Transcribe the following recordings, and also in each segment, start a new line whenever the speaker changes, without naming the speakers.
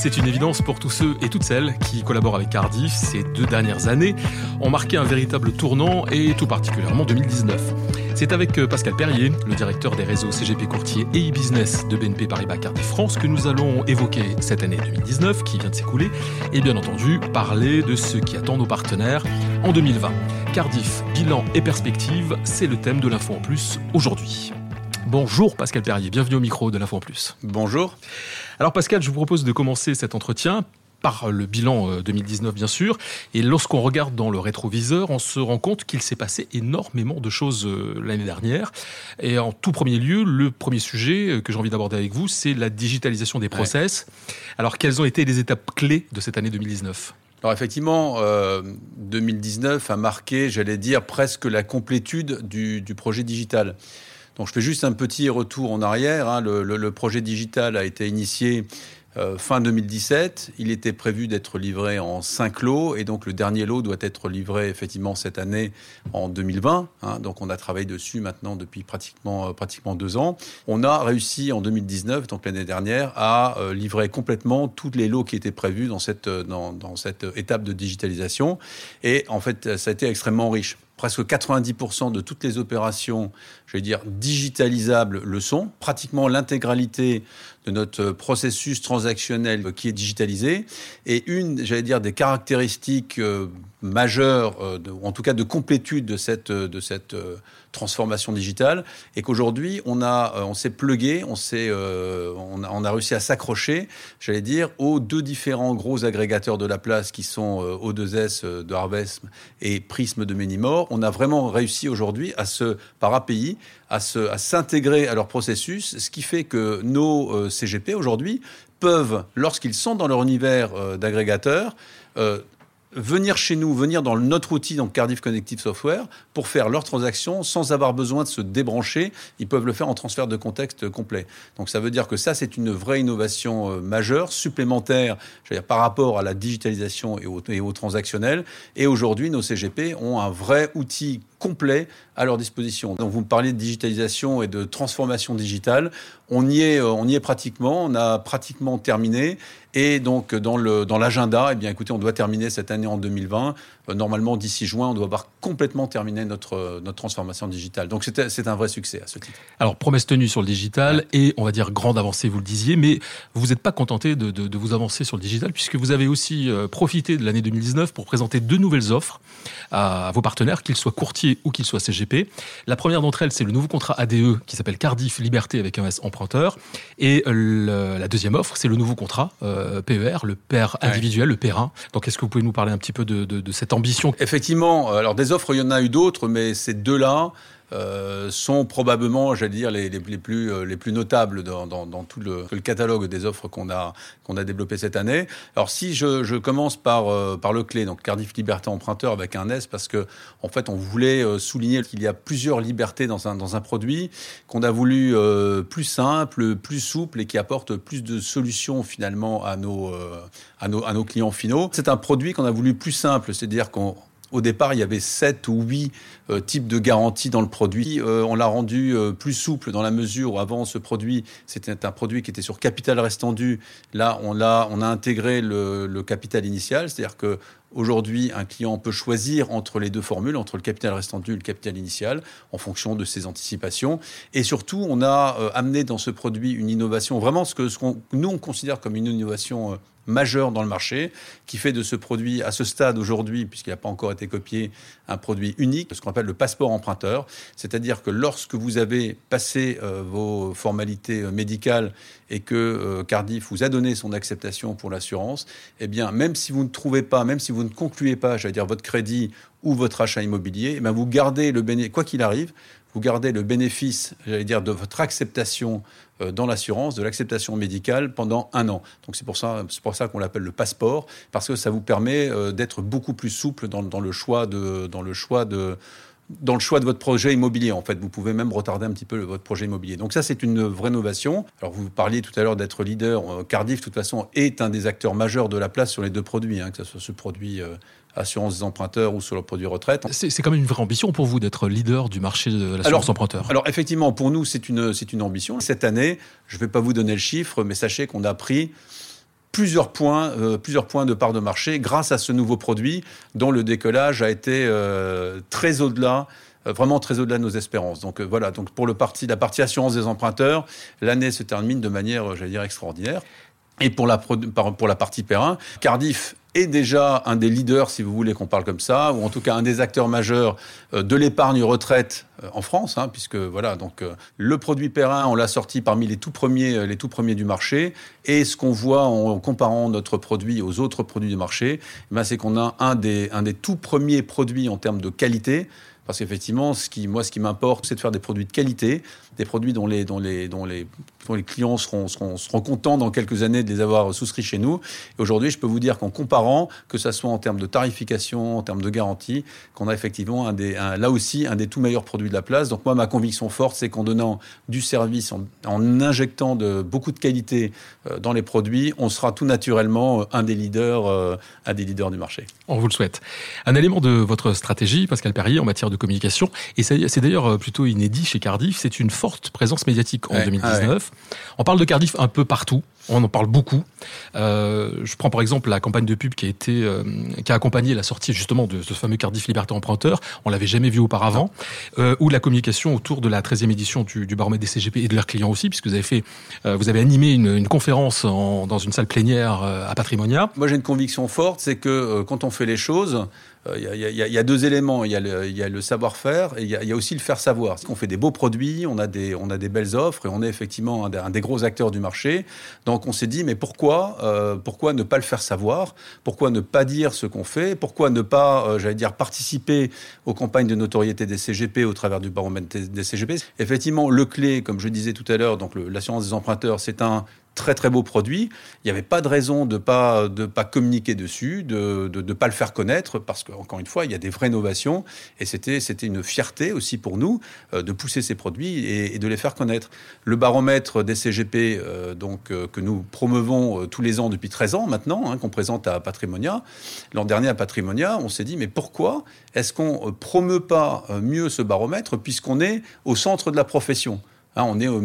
C'est une évidence pour tous ceux et toutes celles qui collaborent avec Cardiff ces deux dernières années ont marqué un véritable tournant et tout particulièrement 2019. C'est avec euh, Pascal Perrier, le directeur des réseaux CGP Courtier et e-business de BNP Paribas Cardiff France, que nous allons évoquer cette année 2019 qui vient de s'écouler et bien entendu parler de ce qui attend nos partenaires en 2020. Cardiff, bilan et perspective, c'est le thème de l'info en plus aujourd'hui. Bonjour Pascal Perrier, bienvenue au micro de l'Info en Plus.
Bonjour.
Alors Pascal, je vous propose de commencer cet entretien par le bilan 2019 euh, bien sûr. Et lorsqu'on regarde dans le rétroviseur, on se rend compte qu'il s'est passé énormément de choses euh, l'année dernière. Et en tout premier lieu, le premier sujet euh, que j'ai envie d'aborder avec vous, c'est la digitalisation des process. Alors quelles ont été les étapes clés de cette année 2019
alors effectivement, 2019 a marqué, j'allais dire, presque la complétude du, du projet digital. Donc je fais juste un petit retour en arrière. Hein. Le, projet digital a été initié euh, fin 2017. Il était prévu d'être livré en cinq lots et donc le dernier lot doit être livré effectivement cette année en 2020. Hein. Donc on a travaillé dessus maintenant depuis pratiquement, euh, pratiquement deux ans. On a réussi en 2019, donc l'année dernière, à euh, livrer complètement tous les lots qui étaient prévus dans cette, dans, dans cette étape de digitalisation. Et en fait, ça a été extrêmement riche presque 90% de toutes les opérations, je vais dire, digitalisables le sont. Pratiquement l'intégralité de notre processus transactionnel qui est digitalisé. Et une, j'allais dire, des caractéristiques euh, majeures, euh, en tout cas de complétude de cette, de cette euh, transformation digitale, et qu'aujourd'hui, on, on s'est plugué, on, on, a, réussi à s'accrocher, j'allais dire, aux deux différents gros agrégateurs de la place qui sont O2S de Harvesm et Prisme de Ménimore. On a vraiment réussi aujourd'hui à se, par API, à, se, à s'intégrer à leur processus, ce qui fait que nos CGP aujourd'hui peuvent, lorsqu'ils sont dans leur univers euh, d'agrégateurs, euh, venir chez nous, venir dans notre outil, donc Cardiff Connective Software, pour faire leurs transactions sans avoir besoin de se débrancher. Ils peuvent le faire en transfert de contexte complet. Donc ça veut dire que ça, c'est une vraie innovation euh, majeure, supplémentaire dire, par rapport à la digitalisation et et au transactionnel. Et aujourd'hui, nos CGP ont un vrai outil complet à leur disposition. Donc vous me parlez de digitalisation et de transformation digitale. On y est, euh, on y est pratiquement. On a pratiquement terminé. Et donc dans le dans l'agenda, eh bien écoutez, on doit terminer cette année en 2020. Euh, normalement d'ici juin, on doit avoir complètement terminé notre euh, notre transformation digitale. Donc c'est un vrai succès à ce titre.
Alors promesse tenue sur le digital et on va dire grande avancée, vous le disiez, mais vous n'êtes pas contenté de, de, de, vous avancer sur le digital puisque vous avez aussi profité de l'année 2019 pour présenter deux nouvelles offres à, à vos partenaires, qu'ils soient courtiers ou qu'il soit CGP. La première d'entre elles, c'est le nouveau contrat ADE qui s'appelle Cardiff Liberté avec un S emprunteur. Et la deuxième offre, c'est le nouveau contrat euh, PER, le PER individuel, le PER1. Donc, est-ce que vous pouvez nous parler un petit peu de, de cette
Effectivement, alors des offres, il y en a eu d'autres, mais ces deux-là, euh, sont probablement, j'allais dire, les, les, plus, euh, les plus notables dans, dans, dans tout le, catalogue des offres qu'on a, qu'on a développé cette année. Alors si je, je commence par, euh, par le clé, donc Cardiff Liberté Emprunteur avec un S, parce que en fait on voulait souligner qu'il y a plusieurs libertés dans un, dans un produit, qu'on a voulu plus simple, plus souple et qui apporte plus de solutions finalement à nos, à nos, à nos clients finaux. C'est un produit qu'on a voulu plus simple, c'est-à-dire qu'on au départ, il y avait sept ou huit euh, types de garanties dans le produit. Euh, on l'a rendu euh, plus souple dans la mesure où avant ce produit, c'était un produit qui était sur capital restendu. Là, on a, on a intégré le, le capital initial, c'est-à-dire que Aujourd'hui, un client peut choisir entre les deux formules, entre le capital restendu et le capital initial, en fonction de ses anticipations. Et surtout, on a amené dans ce produit une innovation, vraiment ce que, nous on considère comme une innovation majeur dans le marché, qui fait de ce produit, à ce stade aujourd'hui, puisqu'il n'a pas encore été copié, un produit unique, ce qu'on appelle le passeport emprunteur. C'est-à-dire que lorsque vous avez passé euh, vos formalités euh, médicales et que euh, Cardiff vous a donné son acceptation pour l'assurance, eh bien, même si vous ne trouvez pas, même si vous ne concluez pas, j'allais dire, votre crédit ou votre achat immobilier, eh bien, vous gardez le bénéfice, quoi qu'il arrive, vous gardez le bénéfice, j'allais dire, de votre acceptation euh, dans l'assurance, de l'acceptation médicale pendant un an. Donc c'est pour ça, c'est pour ça qu'on l'appelle le passeport, parce que ça vous permet euh, d'être beaucoup plus souple dans le choix de dans le choix de votre projet immobilier. En fait, vous pouvez même retarder un petit peu votre projet immobilier. Donc ça, c'est une vraie innovation. Alors, vous parliez tout à l'heure d'être leader. Euh, Cardiff, de toute façon, est un des acteurs majeurs de la place sur les deux produits, hein, que ce soit ce produit assurance des emprunteurs ou sur le produit retraite.
C'est quand même une vraie ambition pour vous d'être leader du marché de l'assurance emprunteur.
Alors effectivement, pour nous, c'est une, une ambition. Cette année, je ne vais pas vous donner le chiffre, mais sachez qu'on a pris plusieurs points, euh, plusieurs points de part de marché grâce à ce nouveau produit dont le décollage a été euh, très au-delà euh, vraiment très au-delà de nos espérances. Donc voilà, donc pour le parti, la partie assurance des emprunteurs, l'année se termine de manière, j'allais dire, extraordinaire. Et pour la, pour la partie Perrin, Cardiff est déjà un des leaders, si vous voulez qu'on parle comme ça, ou en tout cas un des acteurs majeurs euh, de l'épargne retraite euh, en France, hein, puisque voilà, donc euh, le produit Perrin, on l'a sorti parmi les tout premiers, les premiers du marché. Et ce qu'on voit en comparant notre produit aux autres produits du marché, eh ben, c'est qu'on a un des, un des tout premiers produits en termes de qualité. Parce qu'effectivement, moi, ce qui m'importe, c'est de faire des produits de qualité, des produits dont les, clients seront, contents dans quelques années de les avoir souscrits chez nous. Et aujourd'hui, je peux vous dire qu'en comparant, que ce soit en termes de tarification, en termes de garantie, qu'on a effectivement là aussi un des tout meilleurs produits de la place. Donc moi, ma conviction forte, c'est qu'en donnant du service, en, injectant beaucoup de qualité euh, dans les produits, on sera tout naturellement un des leaders, euh, un des leaders du marché.
On vous le souhaite. Un élément de votre stratégie, Pascal Perrier, en matière de communication. Et c'est d'ailleurs euh, plutôt inédit chez Cardiff. C'est une forte présence médiatique en 2019. Ah On parle de Cardiff un peu partout. On en parle beaucoup. Euh, je prends par exemple la campagne de pub qui a été, euh, qui a accompagné la sortie justement de ce fameux Cardiff Liberté Emprunteur. On l'avait jamais vu auparavant. Euh, ou la communication autour de la 13e édition du, baromètre des CGP et de leurs clients aussi, puisque vous avez fait, vous avez animé une, conférence en, dans une salle plénière à Patrimonia.
Moi, j'ai une conviction forte, c'est que quand on fait les choses, il y, a, deux éléments. Il y a le, savoir-faire et il y, y, a aussi le faire savoir. On fait des beaux produits, on a des, on a des belles offres et on est effectivement un des, un des gros acteurs du marché. Donc on s'est dit, mais pourquoi, euh, pourquoi ne pas le faire savoir? Pourquoi ne pas dire ce qu'on fait? Pourquoi ne pas, euh, j'allais dire, participer aux campagnes de notoriété des CGP au travers du baromètre des CGP Effectivement, le clé, comme je disais tout à l'heure, donc l'assurance des emprunteurs, c'est un très très beau produit. Il n'y avait pas de raison de pas de pas communiquer dessus, de ne pas le faire connaître, parce qu'encore une fois, il y a des vraies innovations et c'était une fierté aussi pour nous euh, de pousser ces produits et, de les faire connaître. Le baromètre des CGP, euh, donc euh, que nous promeuvons tous les ans depuis 13 ans maintenant, hein, qu'on présente à Patrimonia. L'an dernier à Patrimonia, on s'est dit mais pourquoi est-ce qu'on promeut pas mieux ce baromètre puisqu'on est au centre de la profession? Hein, on est au,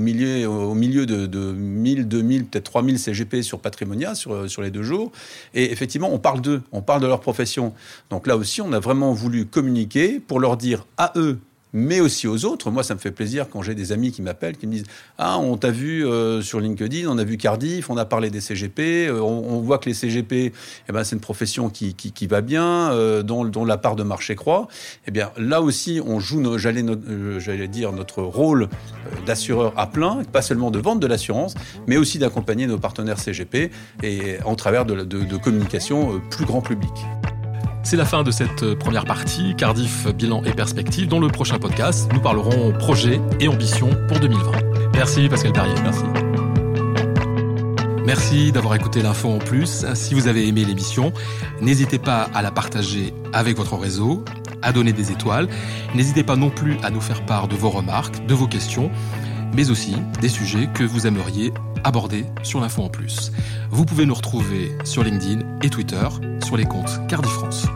milieu, au milieu de, de 1000, 2000, peut-être 3000 CGP sur Patrimonia sur, sur les deux jours. Et effectivement, on parle d'eux, on parle de leur profession. Donc là aussi, on a vraiment voulu communiquer pour leur dire à eux mais aussi aux autres. Moi, ça me fait plaisir quand j'ai des amis qui m'appellent, qui me disent Ah, on t'a vu euh, sur LinkedIn, on a vu Cardiff, on a parlé des CGP, euh, on, voit que les CGP, eh ben, c'est une profession qui, qui, va bien, euh, dont, dont, la part de marché croît. Eh bien, là aussi, on joue, j'allais, j'allais dire, notre rôle d'assureur à plein, pas seulement de vente de l'assurance, mais aussi d'accompagner nos partenaires CGP et en travers de, de, de communication plus grand public.
C'est la fin de cette euh, première partie, Cardiff, bilan et perspective. Dans le prochain podcast, nous parlerons projet et ambition pour 2020. Merci Pascal Perrier.
Merci.
Merci d'avoir écouté l'info en plus. Si vous avez aimé l'émission, n'hésitez pas à la partager avec votre réseau, à donner des étoiles. N'hésitez pas non plus à nous faire part de vos remarques, de vos questions, mais aussi des sujets que vous aimeriez aborder sur l'info en plus. Vous pouvez nous retrouver sur LinkedIn et Twitter sur les comptes Cardi France.